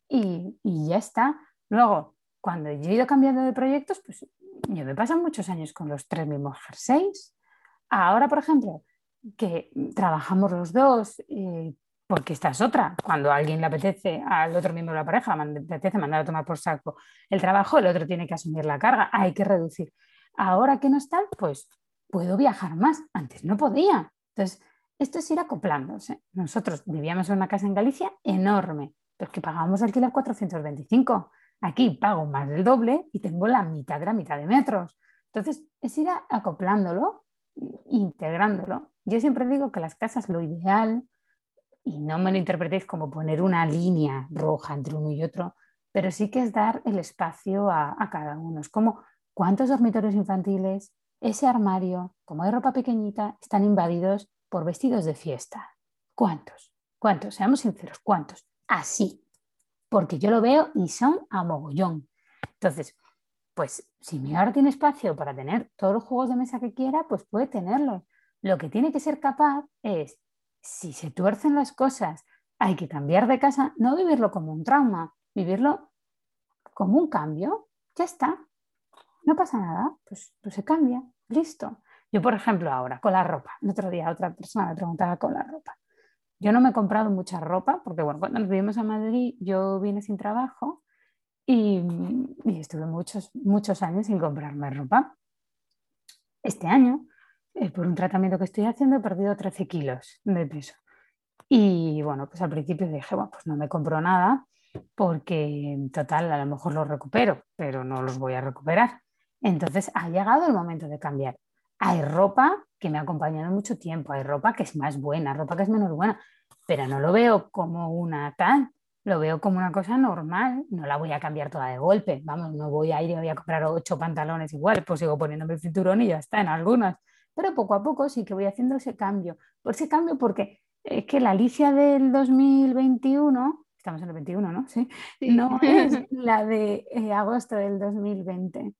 y, y ya está. Luego, cuando yo he ido cambiando de proyectos, pues yo me pasan muchos años con los tres mismos jerseys. Ahora, por ejemplo, que trabajamos los dos, eh, porque esta es otra. Cuando alguien le apetece, al otro miembro de la pareja, le apetece mandar a tomar por saco el trabajo, el otro tiene que asumir la carga, hay que reducir. Ahora que no están, pues puedo viajar más. Antes no podía. Entonces, esto es ir acoplándose. Nosotros vivíamos en una casa en Galicia enorme, pero que pagábamos alquiler 425. Aquí pago más del doble y tengo la mitad de la mitad de metros. Entonces, es ir acoplándolo, integrándolo. Yo siempre digo que las casas, lo ideal y no me lo interpretéis como poner una línea roja entre uno y otro, pero sí que es dar el espacio a, cada uno. Es como cuántos dormitorios infantiles, ese armario, como hay ropa pequeñita, están invadidos por vestidos de fiesta. ¿Cuántos? ¿Cuántos? Seamos sinceros, ¿cuántos? Así, porque yo lo veo y son a mogollón. Entonces, pues si mi ahora tiene espacio para tener todos los juegos de mesa que quiera, pues puede tenerlos. Lo que tiene que ser capaz es, si se tuercen las cosas, hay que cambiar de casa, no vivirlo como un trauma, vivirlo como un cambio, ya está, no pasa nada, pues, pues se cambia, listo. Yo, por ejemplo, ahora con la ropa, el otro día otra persona me preguntaba con la ropa. Yo no me he comprado mucha ropa porque, bueno, cuando nos vivimos a Madrid yo vine sin trabajo y, estuve muchos, muchos años sin comprarme ropa. Este año, eh, por un tratamiento que estoy haciendo, he perdido 13 kilos de peso. Y bueno, pues al principio dije, bueno, pues no me compro nada porque total a lo mejor los recupero, pero no los voy a recuperar. Entonces ha llegado el momento de cambiar. Hay ropa que me ha acompañado mucho tiempo, hay ropa que es más buena, ropa que es menos buena, pero no lo veo como una tal, lo veo como una cosa normal, no la voy a cambiar toda de golpe, vamos, no voy a ir y voy a comprar ocho pantalones igual, pues sigo poniéndome el cinturón y ya está en algunas, pero poco a poco sí que voy haciendo ese cambio, por ese cambio porque es que la Alicia del 2021, estamos en el 21, ¿no? Sí, no es la de eh, agosto del 2020.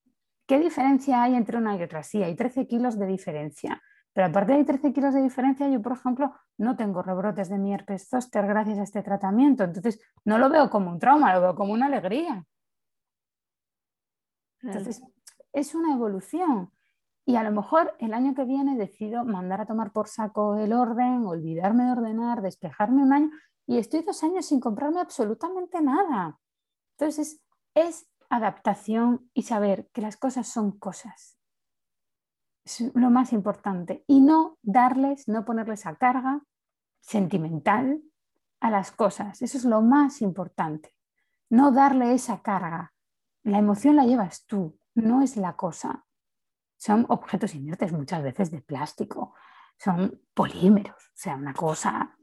¿Qué diferencia hay entre una y otra? Sí, hay 13 kilos de diferencia. Pero aparte de 13 kilos de diferencia, yo, por ejemplo, no tengo rebrotes de mi herpes zóster gracias a este tratamiento. Entonces, no lo veo como un trauma, lo veo como una alegría. Entonces, es una evolución. Y a lo mejor el año que viene decido mandar a tomar por saco el orden, olvidarme de ordenar, despejarme un año y estoy dos años sin comprarme absolutamente nada. Entonces, es adaptación y saber que las cosas son cosas. Es lo más importante. Y no darles, no ponerles a carga sentimental a las cosas. Eso es lo más importante. No darle esa carga. La emoción la llevas tú, no es la cosa. Son objetos inertes muchas veces de plástico, son polímeros, o sea, una cosa...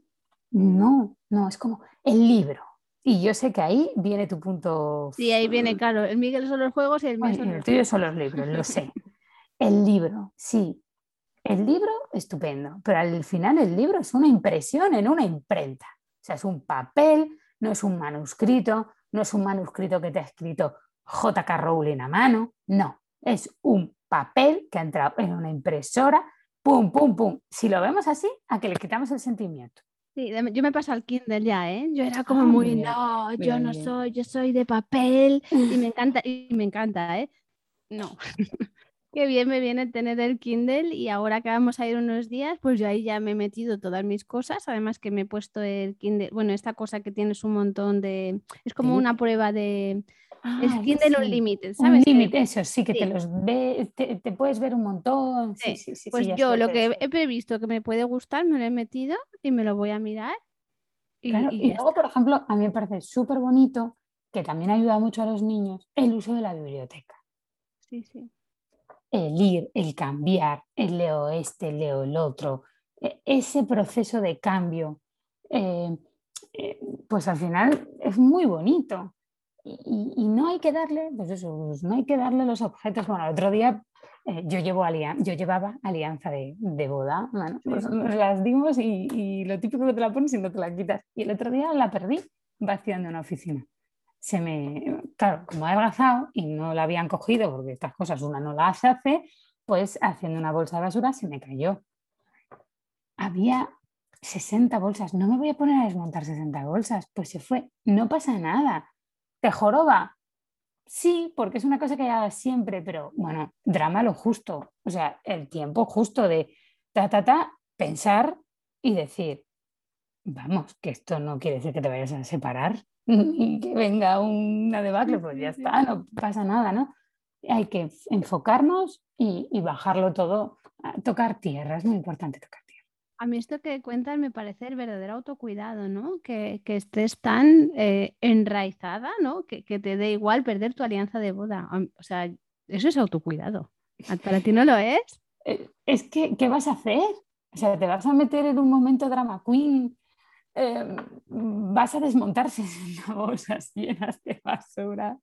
No, no, es como el libro. Y yo sé que ahí viene tu punto. Sí, ahí viene, claro. El Miguel son los juegos y el mío son, el son los libros, lo sé. El libro, sí. El libro, estupendo. Pero al final el libro es una impresión en una imprenta. O sea, es un papel, no es un manuscrito, no es un manuscrito que te ha escrito J.K. Rowling a mano. No, es un papel que ha entrado en una impresora. Pum, pum, pum. Si lo vemos así, a que le quitamos el sentimiento. Sí, yo me paso al Kindle ya, ¿eh? Yo era como ah, muy, no, yo no soy, yo soy de papel y me encanta, y me encanta, ¿eh? No. Qué bien me viene tener el Kindle y ahora que vamos a ir unos días, pues yo ahí ya me he metido todas mis cosas, además que me he puesto el Kindle, bueno, esta cosa que tienes un montón de, es como una prueba de, ah, Kindle Unlimited, ¿sabes? Unlimited, eso sí, que te los ve, te, puedes ver un montón. Sí, sí, sí. pues yo lo que he previsto que me puede gustar, me lo he metido y me lo voy a mirar. Y, y, luego, por ejemplo, a mí me parece súper bonito, que también ayuda mucho a los niños, el uso de la biblioteca. Sí, sí. El ir, el cambiar, el leo este, leo el otro, e, ese proceso de cambio, eh, eh, pues al final es muy bonito y, no hay que darle, pues eso, pues no hay que darle los objetos. Bueno, el otro día eh, yo, llevo yo llevaba alianza de, de boda, bueno, pues nos las dimos y, y, lo típico que te la pones y no te la quitas. Y el otro día la perdí vaciando una oficina. Se me, claro, como he abrazado y no la habían cogido porque estas cosas una no las hace, pues haciendo una bolsa de basura se me cayó. Había 60 bolsas, no me voy a poner a desmontar 60 bolsas, pues se fue, no pasa nada ¿Te joroba? Sí, porque es una cosa que hagas siempre, pero bueno, drama lo justo, o sea, el tiempo justo de ta, ta, ta, pensar y decir, vamos, que esto no quiere decir que te vayas a separar y que venga una debacle, pues ya está, no pasa nada, ¿no? Hay que enfocarnos y, y bajarlo todo, tocar tierra, es muy importante tocar. A mí esto que cuentas me parece el verdadero autocuidado, ¿no? Que, estés tan eh, enraizada, ¿no? Que, te dé igual perder tu alianza de boda. O sea, eso es autocuidado. ¿Para ti no lo es? Eh, es que, ¿qué vas a hacer? O sea, te vas a meter en un momento drama queen, em, vas a desmontarse en bolsas llenas de basura.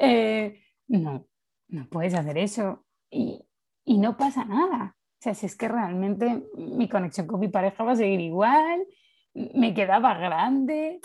Eh, no, no puedes hacer eso y, y no pasa nada. Sea, si es que realmente mi conexión con mi pareja va a seguir igual, me quedaba grande.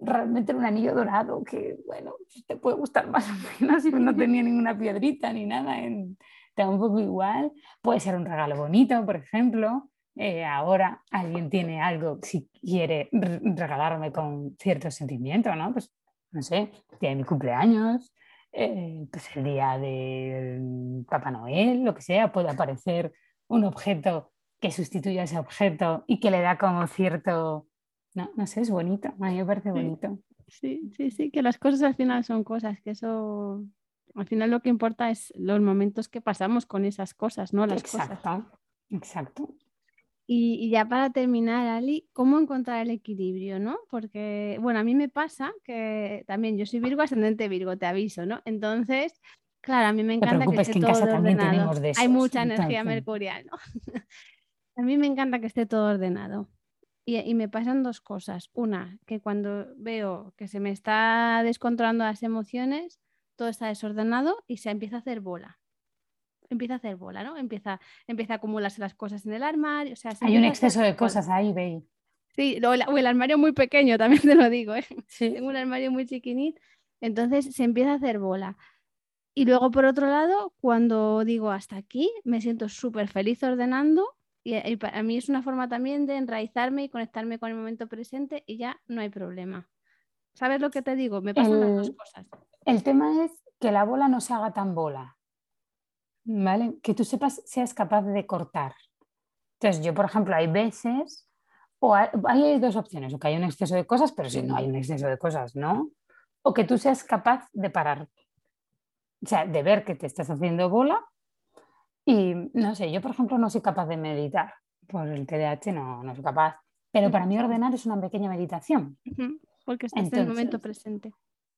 realmente era un anillo dorado que, bueno, te puede gustar más o menos si no tenía ninguna piedrita ni nada, en, te da un poco igual. Puede ser un regalo bonito, por ejemplo. Eh, ahora alguien tiene algo, si quiere regalarme con cierto sentimiento, ¿no? Pues, no sé, día de mi cumpleaños, eh, pues el día de Papá Noel, lo que sea, puede aparecer un objeto que sustituya a ese objeto y que le da como cierto no, no sé, es bonito, a mí me parece bonito. Sí, sí, sí, que las cosas al final son cosas, que eso, al final lo que importa es los momentos que pasamos con esas cosas, ¿no? Las exacto, cosas. exacto. Y, y, ya para terminar, Ali, ¿cómo encontrar el equilibrio, no? Porque, bueno, a mí me pasa que también yo soy Virgo, ascendente Virgo, te aviso, ¿no? Entonces, claro, a mí me encanta que esté todo ordenado. Hay mucha energía mercurial, ¿no? a mí me encanta que esté todo ordenado. Y, me pasan dos cosas. Una, que cuando veo que se me está descontrolando las emociones, todo está desordenado y se empieza a hacer bola. Empieza a hacer bola, ¿no? Empieza, empieza a acumularse las cosas en el armario. O sea, Hay un exceso de cosas ahí, ve. Sí, o, el armario muy pequeño, también te lo digo. ¿eh? Tengo un armario muy chiquinito. Entonces se empieza a hacer bola. Y luego, por otro lado, cuando digo hasta aquí, me siento súper feliz ordenando y, para mí es una forma también de enraizarme y conectarme con el momento presente y ya no hay problema. ¿Sabes lo que te digo? Me pasan las dos cosas. El tema es que la bola no se haga tan bola. ¿Vale? Que tú sepas, seas capaz de cortar. Entonces, yo, por ejemplo, hay veces, o hay, hay dos opciones, o que hay un exceso de cosas, pero si no hay un exceso de cosas, ¿no? O que tú seas capaz de parar. O sea, de ver que te estás haciendo bola y no sé, yo por ejemplo no soy capaz de meditar, por el TDAH no, no soy capaz, pero para mí ordenar es una pequeña meditación. Porque estás en el momento presente.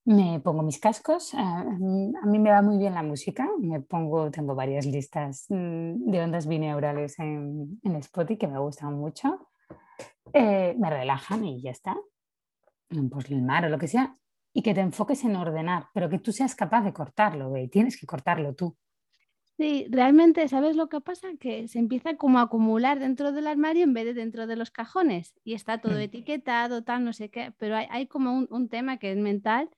Me pongo mis cascos, a, mí me va muy bien la música, me pongo, tengo varias listas mm, de ondas binaurales en, en Spotify que me gustan mucho, eh, me relajan y ya está, pues el mar o lo que sea, y que te enfoques en ordenar, pero que tú seas capaz de cortarlo, ¿ve? tienes que cortarlo tú. Sí, realmente, ¿sabes lo que pasa? Que se empieza como a acumular dentro del armario en vez de dentro de los cajones y está todo mm. etiquetado, tal, no sé qué, pero hay, como un, tema que es mental,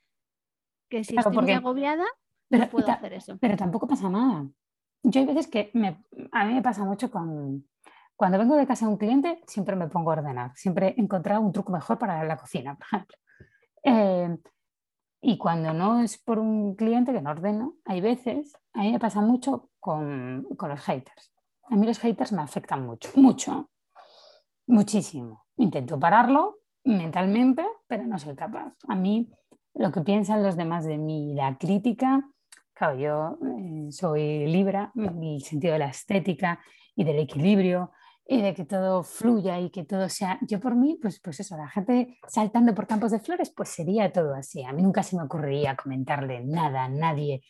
que si estoy muy agobiada, no puedo hacer eso. Pero tampoco pasa nada. Yo hay veces que a mí me pasa mucho con, cuando vengo de casa de un cliente, siempre me pongo a ordenar, siempre he encontrado un truco mejor para la cocina, por ejemplo. Eh, y cuando no es por un cliente que no ordeno, hay veces, a mí me pasa mucho con, con los haters. A mí los haters me afectan mucho, mucho, muchísimo. Intento pararlo mentalmente, pero no soy capaz. A mí lo que piensan los demás de mí, la crítica, claro, yo eh, soy libra, el sentido de la estética y del equilibrio, y de que todo fluya y que todo sea, yo por mí, pues, pues eso, la gente saltando por campos de flores, pues sería todo así. A mí nunca se me ocurriría comentarle nada a nadie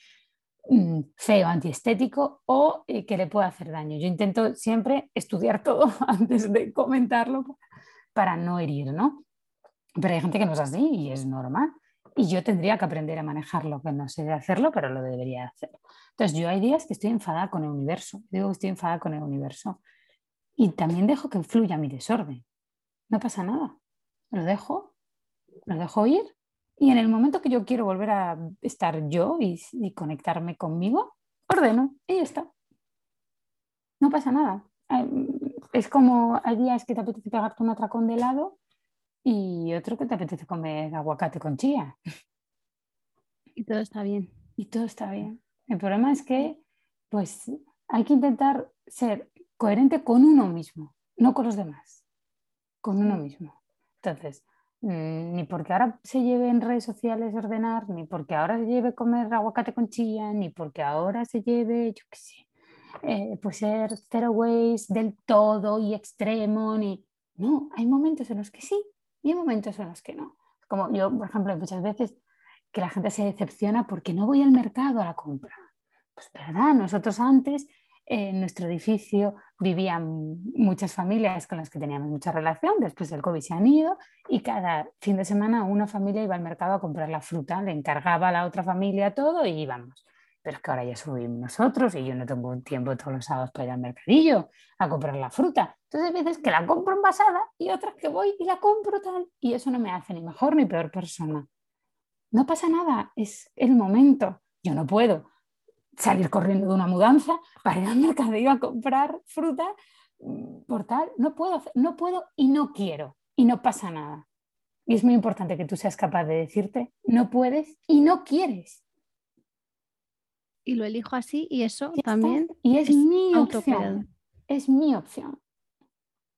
mm, feo, antiestético o eh, que le pueda hacer daño. Yo intento siempre estudiar todo antes de comentarlo para no herir, ¿no? Pero hay gente que no es así y es normal. Y yo tendría que aprender a manejarlo, que no sé hacerlo, pero lo debería hacer. Entonces, yo hay días que estoy enfadada con el universo. Digo que estoy enfadada con el universo y también dejo que fluya mi desorden. No pasa nada. Lo dejo, lo dejo ir y en el momento que yo quiero volver a estar yo y, conectarme conmigo, ordeno y ya está. No pasa nada. Es como hay días que te apetece pegarte un atracón de helado y otro que te apetece comer aguacate con chía. Y todo está bien. Y todo está bien. El problema es que pues hay que intentar ser coherente con uno mismo, no con los demás, con uno mismo. Entonces, mm, ni porque ahora se lleve en redes sociales ordenar, ni porque ahora se lleve comer aguacate con chía, ni porque ahora se lleve, yo qué sé, eh, pues ser zero waste del todo y extremo, ni... No, hay momentos en los que sí y hay momentos en los que no. Como yo, por ejemplo, muchas veces que la gente se decepciona porque no voy al mercado a la compra. Pues verdad, nosotros antes en nuestro edificio vivían muchas familias con las que teníamos mucha relación, después del COVID se han ido y cada fin de semana una familia iba al mercado a comprar la fruta, le encargaba a la otra familia todo y íbamos. pero es que ahora ya subimos nosotros y yo no tengo tiempo todos los sábados para ir al mercadillo a comprar la fruta. Entonces hay veces que la compro envasada y otras que voy y la compro tal y eso no me hace ni mejor ni peor persona. No pasa nada, es el momento. Yo no puedo salir corriendo de una mudanza para ir al mercadillo a comprar fruta por tal. No puedo, no puedo y no quiero y no pasa nada. Y es muy importante que tú seas capaz de decirte, no puedes y no quieres. Y lo elijo así y eso también. Y es, mi opción. Es mi opción.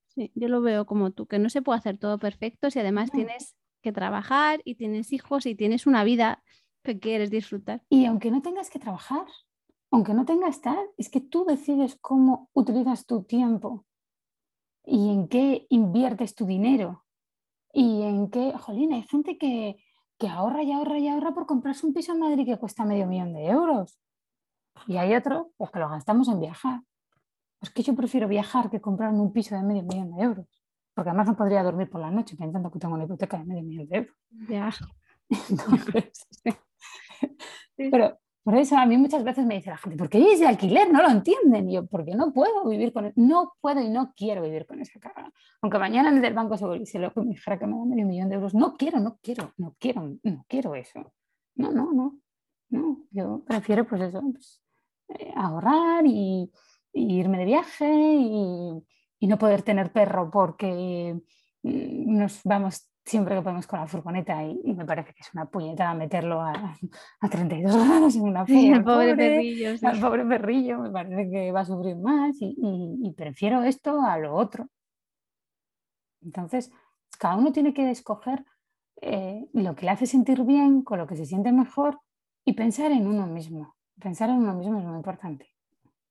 Sí, yo lo veo como tú, que no se puede hacer todo perfecto si además tienes que trabajar y tienes hijos y tienes una vida que quieres disfrutar. Y aunque no tengas que trabajar, aunque no tengas tal, es que tú decides cómo utilizas tu tiempo y en qué inviertes tu dinero y en qué, jolín, hay gente que, que ahorra y ahorra y ahorra por comprarse un piso en Madrid que cuesta medio millón de euros. Y hay otro, pues que lo gastamos en viajar. Es que yo prefiero viajar que comprarme un piso de medio millón de euros. Porque además no podría dormir por la noche pensando que tengo una hipoteca de medio millón de euros. Ya. Pero por eso a mí muchas veces me dice la gente, ¿por qué es de alquiler? No lo entienden. Y yo, porque no puedo vivir con eso. No puedo y no quiero vivir con esa carga. Aunque mañana en el banco se lo me dijera que me da medio millón de euros. No quiero, no quiero, no quiero, no quiero eso. No, no, no. No, yo prefiero pues eso, pues, eh, ahorrar y, irme de viaje y, no poder tener perro porque mm, nos vamos siempre que podemos con la furgoneta y, me parece que es una puñetada meterlo a, a 32 grados en una furgoneta. el pobre, perrillo. El pobre perrillo me parece que va a sufrir más y, prefiero esto a lo otro. Entonces, cada uno tiene que escoger eh, lo que le hace sentir bien, con lo que se siente mejor y pensar en uno mismo. Pensar en uno mismo es muy importante.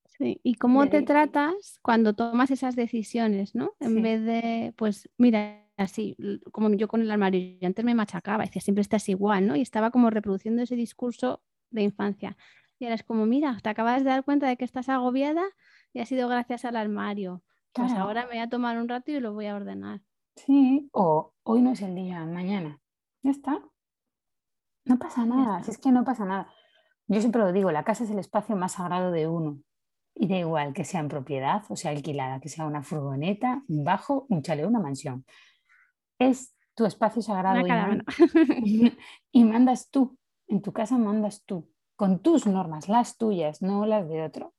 Sí, y cómo te tratas cuando tomas esas decisiones, ¿no? En vez de, pues, mira, así, como yo con el armario, yo antes me machacaba, decía, siempre estás igual, ¿no? Y estaba como reproduciendo ese discurso de infancia. Y ahora es como, mira, te acabas de dar cuenta de que estás agobiada y ha sido gracias al armario. Pues ahora me voy a tomar un rato y lo voy a ordenar. Sí, o hoy no es el día, mañana. Ya está. No pasa nada, si es que no pasa nada. Yo siempre lo digo, la casa es el espacio más sagrado de uno. Y da igual que sea en propiedad o sea alquilada, que sea una furgoneta, un bajo, un chalet, una mansión. Es tu espacio sagrado y, y mandas tú. En tu casa mandas tú, con tus normas, las tuyas, no las de otro.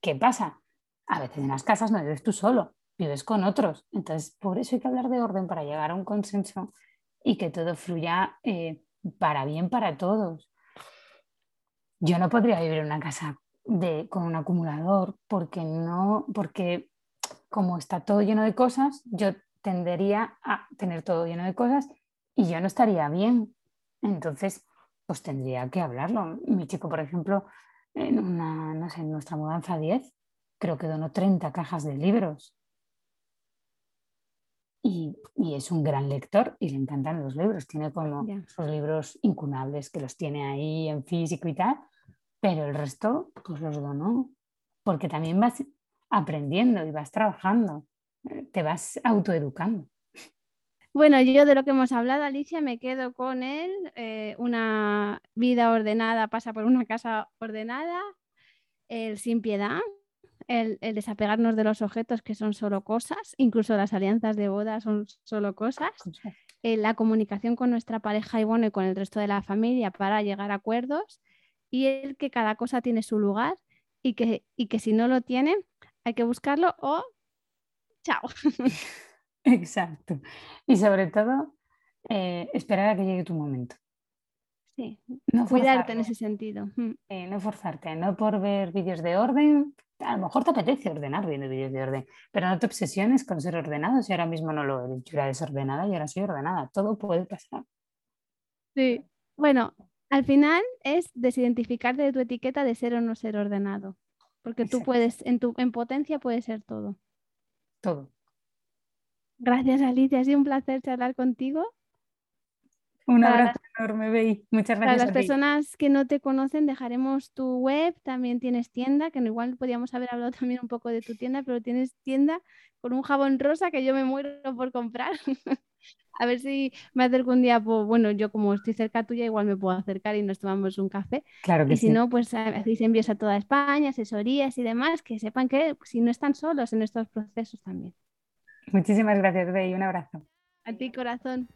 ¿Qué pasa? A veces en las casas no vives tú solo, vives con otros. Entonces, por eso hay que hablar de orden para llegar a un consenso y que todo fluya eh, para bien para todos. Yo no podría vivir en una casa de, con un acumulador porque no, porque como está todo lleno de cosas, yo tendería a tener todo lleno de cosas y yo no estaría bien. Entonces, pues tendría que hablarlo. Mi chico, por ejemplo, en una, no sé, en nuestra mudanza 10, creo que donó 30 cajas de libros y, es un gran lector y le encantan los libros. Tiene como sus libros incunables que los tiene ahí en físico y tal, pero el resto pues los donó porque también vas aprendiendo y vas trabajando, te vas autoeducando. Bueno, yo de lo que hemos hablado, Alicia, me quedo con él. Eh, una vida ordenada pasa por una casa ordenada, el sin piedad, el, desapegarnos de los objetos que son solo cosas, incluso las alianzas de boda son solo cosas, eh, la comunicación con nuestra pareja y bueno, y con el resto de la familia para llegar a acuerdos y el que cada cosa tiene su lugar y que, y que si no lo tiene hay que buscarlo o chao. Exacto. Y sobre todo, eh, esperar a que llegue tu momento. Sí, no cuidarte en ese sentido. Eh, no forzarte, no por ver vídeos de orden, a lo mejor te apetece ordenar viendo vídeos de orden, pero no te obsesiones con ser ordenado si ahora mismo no lo eres. Yo era desordenada y ahora soy ordenada. Todo puede pasar. Sí. Bueno, al final es desidentificarte de tu etiqueta de ser o no ser ordenado. Porque tú puedes, en tu en potencia puede ser todo. Todo. Gracias, Alicia. Ha sido un placer charlar contigo. Un abrazo enorme, Bey. Muchas gracias. Para las personas que no te conocen, dejaremos tu web. También tienes tienda, que igual podríamos haber hablado también un poco de tu tienda, pero tienes tienda con un jabón rosa que yo me muero por comprar. A ver si me acerco un día, pues, bueno, yo como estoy cerca tuya, igual me puedo acercar y nos tomamos un café. Claro que y sí. si no, pues hacéis envíos a toda España, asesorías y demás, que sepan que si no están solos en estos procesos también. Muchísimas gracias, Bey. Un abrazo. A ti, corazón.